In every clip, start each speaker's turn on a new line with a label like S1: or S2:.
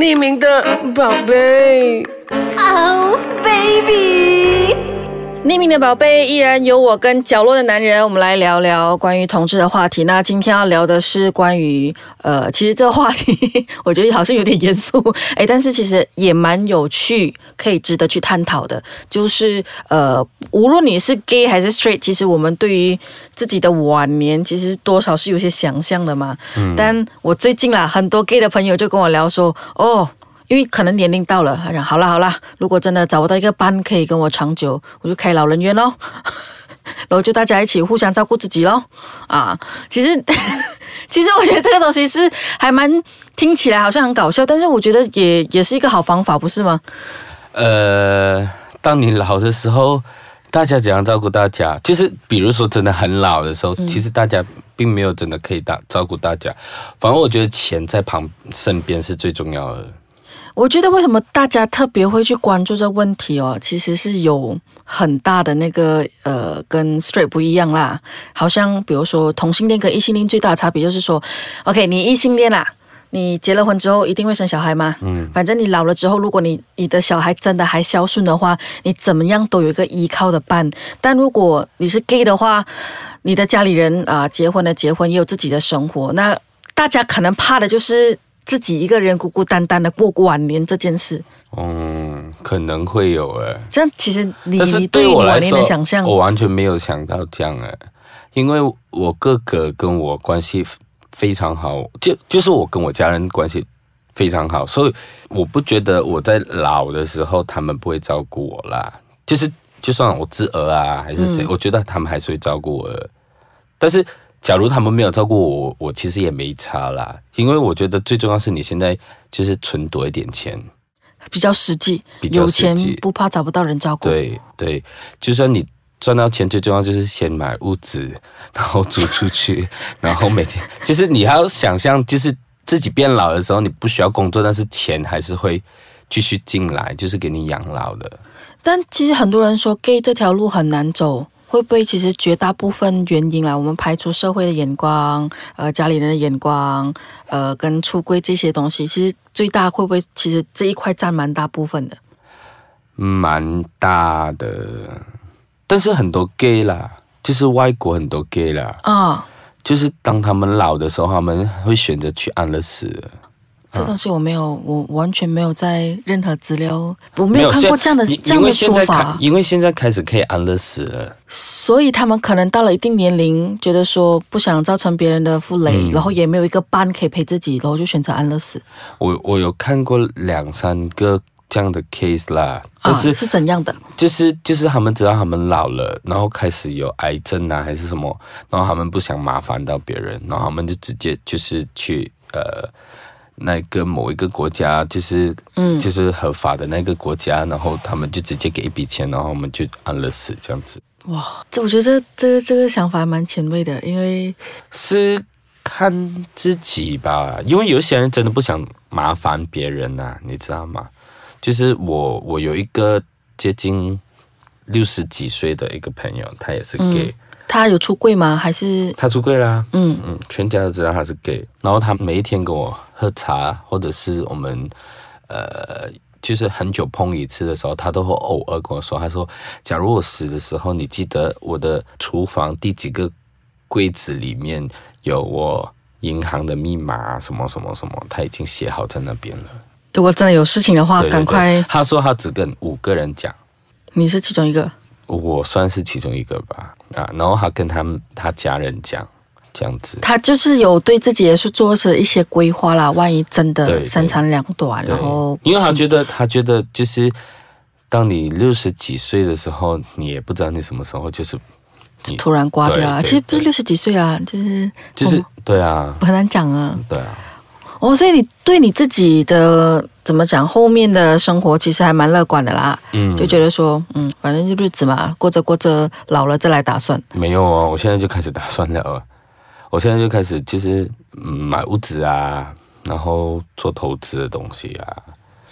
S1: 匿名的宝贝。
S2: Oh baby，
S3: 匿名的宝贝依然有我跟角落的男人，我们来聊聊关于同志的话题。那今天要聊的是关于呃，其实这个话题 我觉得好像有点严肃，诶，但是其实也蛮有趣，可以值得去探讨的。就是呃，无论你是 gay 还是 straight，其实我们对于自己的晚年其实多少是有些想象的嘛。但我最近啦，很多 gay 的朋友就跟我聊说，哦。因为可能年龄到了，他讲好了好了，如果真的找不到一个伴可以跟我长久，我就开老人院咯，然后就大家一起互相照顾自己咯。啊，其实 其实我觉得这个东西是还蛮听起来好像很搞笑，但是我觉得也也是一个好方法，不是吗？
S1: 呃，当你老的时候，大家怎样照顾大家？就是比如说真的很老的时候，其实大家并没有真的可以大照顾大家。反而我觉得钱在旁身边是最重要的。
S3: 我觉得为什么大家特别会去关注这个问题哦，其实是有很大的那个呃，跟 straight 不一样啦。好像比如说同性恋跟异性恋最大的差别就是说，OK，你异性恋啦，你结了婚之后一定会生小孩吗？嗯，反正你老了之后，如果你你的小孩真的还孝顺的话，你怎么样都有一个依靠的伴。但如果你是 gay 的话，你的家里人啊、结婚了结婚也有自己的生活，那大家可能怕的就是。自己一个人孤孤单单的过晚年这件事，
S1: 嗯，可能会有诶，
S3: 这样其实你你对于
S1: 我来说，
S3: 想象，
S1: 我完全没有想到这样诶，因为我哥哥跟我关系非常好，就就是我跟我家人关系非常好，所以我不觉得我在老的时候他们不会照顾我啦。就是就算我侄儿啊还是谁，
S3: 嗯
S1: 我觉得他们还是会照顾我的。但是假如他们没有照顾我，我其实也没差啦，因为我觉得最重要是你现在就是存多一点钱。
S3: 比较实际，
S1: 比较
S3: 有钱不怕找不到人照顾。，
S1: 对对，就算你赚到钱，最重要就是先买屋子，然后租出去，然后每天就是你还要想象，就是自己变老的时候，你不需要工作，但是钱还是会继续进来，就是给你养老的。
S3: 但其实很多人说 gay 这条路很难走，会不会其实绝大部分原因啦，我们排除社会的眼光，呃，家里人的眼光，呃，跟出柜这些东西，其实最大会不会其实这一块占蛮大部分的？
S1: 蛮大的，但是很多 gay 啦，就是外国很多 gay 啦，
S3: 啊、
S1: 就是当他们老的时候，他们会选择去安乐死的。
S3: 这东西我没有，我完全没有在任何资料，我没有看过
S1: 现
S3: 这样的
S1: 因
S3: 这样的说法，，
S1: 因为现在开始可以安乐死了。
S3: 所以他们可能到了一定年龄，觉得说不想造成别人的负累，
S1: 嗯
S3: 然后也没有一个伴可以陪自己，然后就选择安乐死。
S1: 我我有看过两三个这样的 case 啦，
S3: 啊
S1: 但是
S3: 是怎样的？
S1: 就是就是他们知道他们老了，然后开始有癌症啊还是什么，然后他们不想麻烦到别人，然后他们就直接就是去呃那个某一个国家，就是
S3: 嗯。
S1: 就是合法的那个国家，然后他们就直接给一笔钱，然后我们就安乐死这样子，
S3: 哇，这我觉得这这个这个想法蛮前卫的，因为
S1: 是看自己吧，因为有些人真的不想麻烦别人呐、你知道吗？就是我我有一个接近六十几岁的一个朋友，他也是 gay，、
S3: 他有出柜吗？还是
S1: 他出柜啦，
S3: 嗯
S1: 嗯，全家都知道他是 gay，然后他每一天跟我喝茶，或者是我们呃，就是很久碰一次的时候，他都会偶尔跟我说，他说，假如我死的时候，你记得我的厨房第几个柜子里面有我银行的密码啊什么什么什么，他已经写好在那边了。
S3: 如果真的有事情的话，
S1: 对对对
S3: 赶快，
S1: 他说他只跟五个人讲。
S3: 你是其中一个。
S1: 我算是其中一个吧，啊，然后他跟他们他家人讲这样子，
S3: 他就是有对自己也是做着一些规划啦，万一真的三长两短，然后，
S1: 因为他觉得他觉得就是，当你六十几岁的时候，你也不知道你什么时候就是
S3: 突然挂掉了。其实不是六十几岁啦，就是
S1: 就是
S3: 哦
S1: 对啊，
S3: 很难讲啊。
S1: 对啊，
S3: 哦，所以你对你自己的怎么讲，后面的生活其实还蛮乐观的啦，
S1: 嗯，
S3: 就觉得说，嗯，反正就日子嘛，过着过着，老了再来打算。
S1: 没有哦，我现在就开始打算了。哦，我现在就开始就是嗯买屋子啊，然后做投资的东西啊，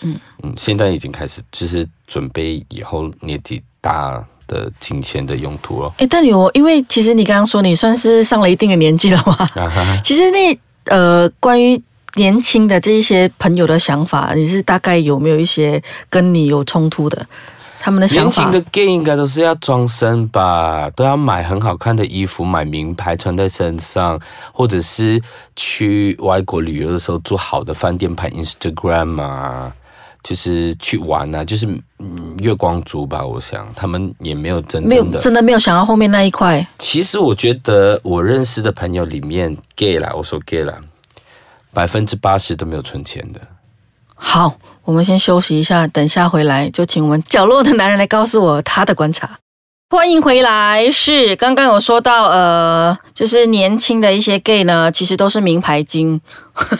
S3: 嗯。
S1: 嗯，现在已经开始就是准备以后年纪大的金钱的用途了。
S3: 哎，但有，因为其实你刚刚说你算是上了一定的年纪了嘛，
S1: 啊，
S3: 其实那呃，关于年轻的这一些朋友的想法，你是大概有没有一些跟你有冲突的？他们的想法
S1: 年轻的 gay 应该都是要装身吧，都要买很好看的衣服，买名牌穿在身上，或者是去外国旅游的时候住好的饭店拍 Instagram 啊，就是去玩啊，就是嗯月光族吧。我想他们也没有真正的。
S3: 真的没有想到后面那一块。
S1: 其实我觉得我认识的朋友里面 gay 啦，我说 gay 啦，百分之八十都没有存钱的。
S3: 好，我们先休息一下，等一下回来就请我们角落的男人来告诉我他的观察。欢迎回来，是刚刚有说到，呃，就是年轻的一些 gay 呢，其实都是名牌精，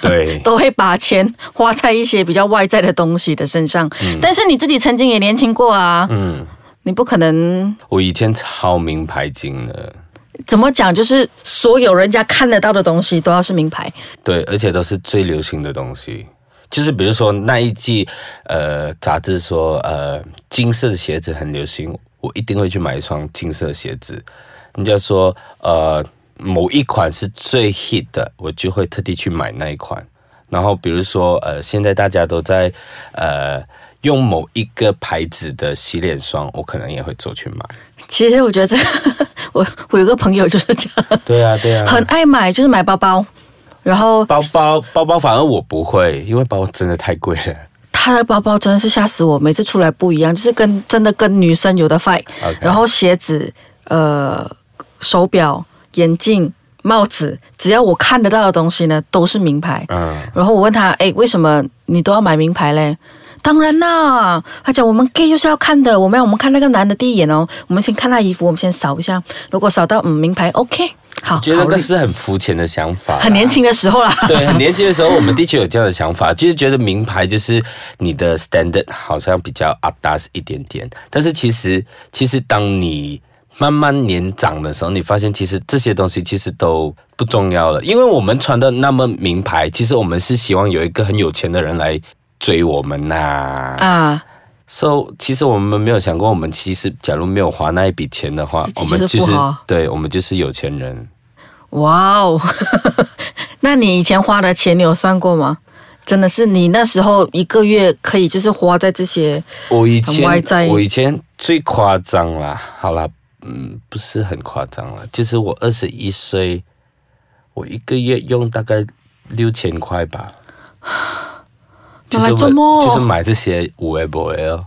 S1: 对，
S3: 都会把钱花在一些比较外在的东西的身上。但是你自己曾经也年轻过啊，
S1: 嗯，
S3: 你不可能
S1: 我以前超名牌精的。
S3: 怎么讲，就是所有人家看得到的东西都要是名牌。
S1: 对，而且都是最流行的东西。就是比如说那一季，呃，杂志说，呃，金色的鞋子很流行，我一定会去买一双金色鞋子。人家说，呃，某一款是最 hit 的，我就会特地去买那一款。然后比如说，呃，现在大家都在呃用某一个牌子的洗脸霜，我可能也会走去买。
S3: 其实我觉得这个，我我有个朋友就是这样，
S1: 对啊，对啊，
S3: 很爱买，就是买包包，然后
S1: 包包包包，反而我不会，因为包包真的太贵了。
S3: 他的包包真的是吓死我，每次出来不一样，就是跟真的跟女生有的 fight。然后鞋子、呃手表、眼镜、帽子，只要我看得到的东西呢，都是名牌。
S1: 嗯，
S3: 然后我问他，哎，为什么你都要买名牌嘞？当然啦，而且我们 gay 就是要看的，我们要我们看那个男的第一眼哦，我们先看他衣服，我们先扫一下，如果扫到嗯名牌，OK，好，
S1: 觉得那是很肤浅的想法，
S3: 很年轻。的时候啦。
S1: 对，很年轻的时候，我们的确有这样的想法，就是觉得名牌就是你的 standard 好像比较 up d a s 一点点，但是其实，其实当你慢慢年长的时候，你发现其实这些东西其实都不重要了，因为我们穿的那么名牌，其实我们是希望有一个很有钱的人来追我们呐、
S3: 啊
S1: ，So，其实我们没有想过，我们其实假如没有花那一笔钱的话我们
S3: 就是
S1: 对，我们就是有钱人。
S3: 哇哦，那你以前花的钱你有算过吗？真的是你那时候一个月可以就是花在这些
S1: 我以前我以前最夸张啦，好啦，嗯，不是很夸张啦，就是我二十一岁，我一个月用大概六千块吧，
S3: 拿来做梦
S1: 就是买这些五 A 博 L。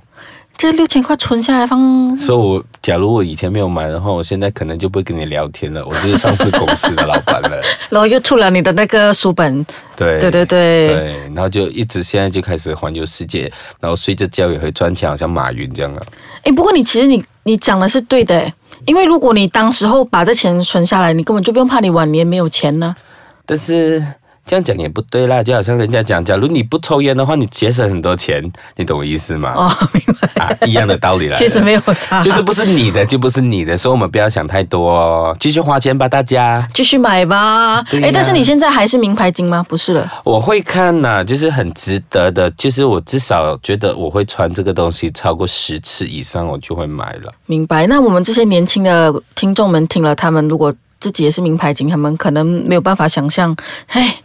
S3: 这六千块存下来放，
S1: 所以我假如我以前没有买的话，我现在可能就不会跟你聊天了，我就是上市公司的老板了。
S3: 然后又出了你的那个书本，
S1: 对
S3: 对对对，
S1: 对，然后就一直现在就开始环游世界，然后睡着觉也会赚钱，好像马云这样了。
S3: 哎，不过你其实你你讲的是对的，诶因为如果你当时候把这钱存下来，你根本就不用怕你晚年没有钱呢。
S1: 但是这样讲也不对啦，就好像人家讲，假如你不抽烟的话，你节省很多钱，你懂我意思吗？
S3: 哦，明白，
S1: 啊，一样的道理啦。
S3: 其实没有差，
S1: 就是不是你的就不是你的，所以我们不要想太多哦，继续花钱吧，大家。
S3: 继续买吧。哎，但是你现在还是名牌金吗？不是了，
S1: 我会看呐、就是很值得的，就是我至少觉得我会穿这个东西超过十次以上，我就会买了。
S3: 明白。那我们这些年轻的听众们听了，他们如果自己也是名牌警，他们可能没有办法想象，哎，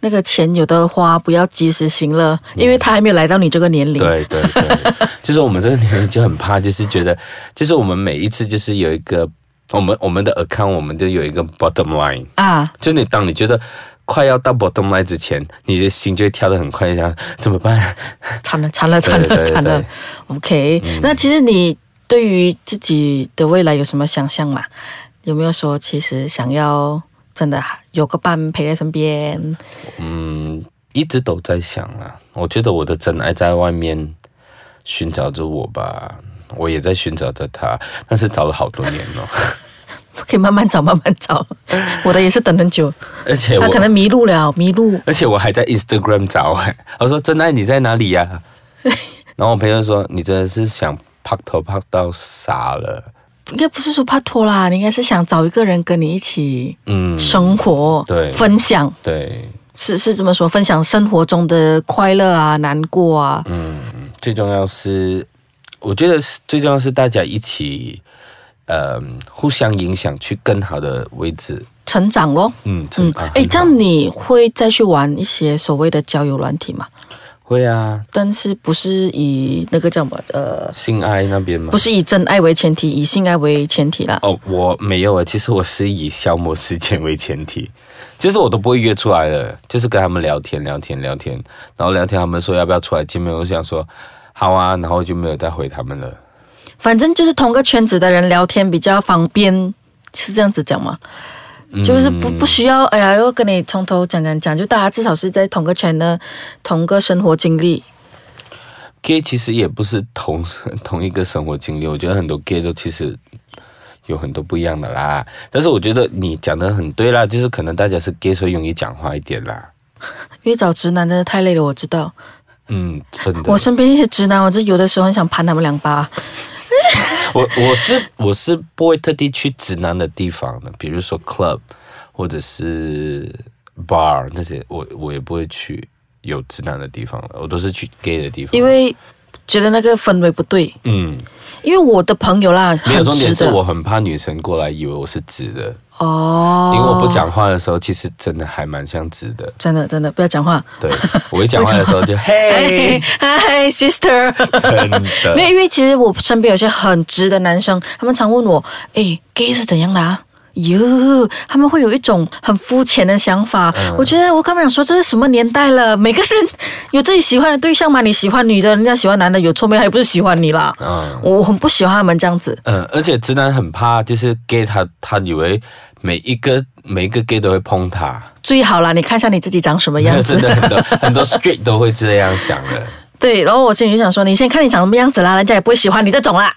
S3: 那个钱有的花，不要及时行乐，因为他还没有来到你这个年龄。
S1: 对对对，就是我们这个年龄就很怕，就是觉得，就是我们每一次就是有一个，我们我们的 account 我们都有一个 bottom line，
S3: 啊，
S1: 就你当你觉得快要到 bottom line 之前，你的心就会跳得很快，想怎么办？
S3: 惨了，惨了，惨了，惨了。OK，、那其实你对于自己的未来有什么想象吗？有没有说其实想要真的有个伴陪在身边？
S1: 嗯，一直都在想啊，我觉得我的真爱在外面寻找着我吧，我也在寻找着他，但是找了好多年了，
S3: 可以慢慢找，慢慢找。我的也是等很久，
S1: 而且我
S3: 他可能迷路了，迷路。
S1: 而且我还在 Instagram 找哎，我说真爱你在哪里呀、然后我朋友说你真的是想拍头拍到傻了，
S3: 应该不是说怕拖啦，你应该是想找一个人跟你一起
S1: 嗯，
S3: 生活，
S1: 对。
S3: 分享，
S1: 对，
S3: 是是这么说，分享生活中的快乐啊、难过啊，
S1: 嗯，最重要是，我觉得是最重要是大家一起，呃，互相影响，去更好的位置。
S3: 成长咯。
S1: 嗯，
S3: 嗯。哎，这样你会再去玩一些所谓的交友软体吗？
S1: 会啊，
S3: 但是不是以那个叫什么呃，
S1: 性爱那边嘛
S3: 不。是以真爱为前提，以性爱为前提啦。
S1: 哦，我没有啊，其实我是以消磨时间为前提，其实我都不会约出来的，就是跟他们聊天聊天聊天，然后聊天他们说要不要出来见面，我想说好啊，然后就没有再回他们了。
S3: 反正就是同个圈子的人聊天比较方便，是这样子讲吗？就是不不需要，哎呀，要跟你从头讲讲讲，就大家至少是在同个圈的同个生活经历。
S1: gay 其实也不是同 同一个生活经历，我觉得很多 gay 都其实有很多不一样的啦。但是我觉得你讲的很对啦，就是可能大家是 gay 所以容易讲话一点啦。
S3: 因为找直男真的太累了，我知道。
S1: 嗯，真的。
S3: 我身边一些直男，我就有的时候很想盘他们两巴。
S1: 我我是我是不会特地去直男的地方的，比如说 club 或者是 bar 那些，我我也不会去有直男的地方了，我都是去 gay 的地方。
S3: 因为觉得那个氛围不对。
S1: 嗯，
S3: 因为我的朋友啦，
S1: 没有
S3: 很
S1: 重点是我很怕女生过来以为我是直的，
S3: 哦，
S1: 因为我不讲话的时候，其实真的还蛮像直的。
S3: 真的真的不要讲话。
S1: 对我一讲话的时候就 嘿，
S3: 嗨，sister。
S1: 真的
S3: 没有，因为其实我身边有些很直的男生，他们常问我，哎，gay 是怎样的啊？哟，他们会有一种很肤浅的想法。
S1: 嗯
S3: 我觉得我刚刚想说，这是什么年代了？每个人有自己喜欢的对象嘛？你喜欢女的，人家喜欢男的，有错没有？还不是喜欢你啦？
S1: 嗯
S3: 我很不喜欢他们这样子。
S1: 嗯，而且直男很怕，就是 gay 他他以为每一个每一个 gay 都会碰他，
S3: 最好啦，你看一下你自己长什么样子
S1: 真。的很多 很多 straight 都会这样想的，
S3: 对，然后我心里就想说，你先看你长什么样子啦，人家也不会喜欢你这种啦。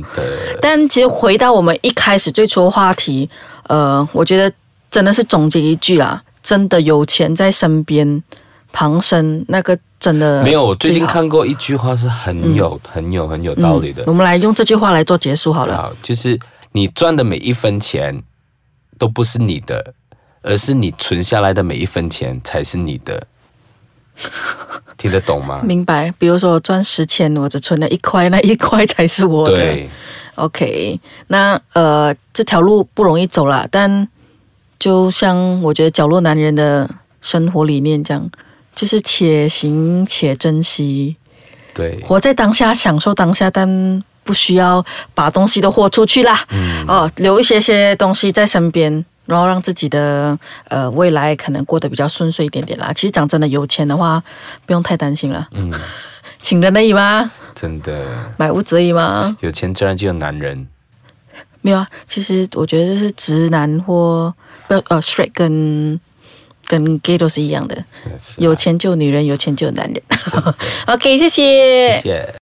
S3: 但其实回到我们一开始最初的话题，呃，我觉得真的是总结一句啦，真的有钱在身边旁身，那个真的
S1: 没有，我最近。看过一句话是很有、很有很有道理的
S3: 嗯。我们来用这句话来做结束好了。
S1: 好，就是你赚的每一分钱都不是你的，而是你存下来的每一分钱才是你的。听得懂吗？
S3: 明白，比如说我赚十千，我只存了一块，那一块才是我的。
S1: 对
S3: ，OK，那呃这条路不容易走啦，但就像我觉得角落男人的生活理念这样，就是且行且珍惜，
S1: 对，
S3: 活在当下，享受当下，但不需要把东西都豁出去啦。
S1: 嗯，
S3: 哦，留一些些东西在身边。然后让自己的呃未来可能过得比较顺遂一点点啦。其实讲真的，有钱的话不用太担心了，
S1: 嗯，
S3: 请人而已吗？
S1: 真的，
S3: 买屋子而已吗？
S1: 有钱自然就有男人。
S3: 没有啊，其实我觉得是直男或不呃 straight 跟跟 gay 都是一样的，
S1: 啊
S3: 有钱就有女人，有钱就有男人。OK，谢谢
S1: 谢谢。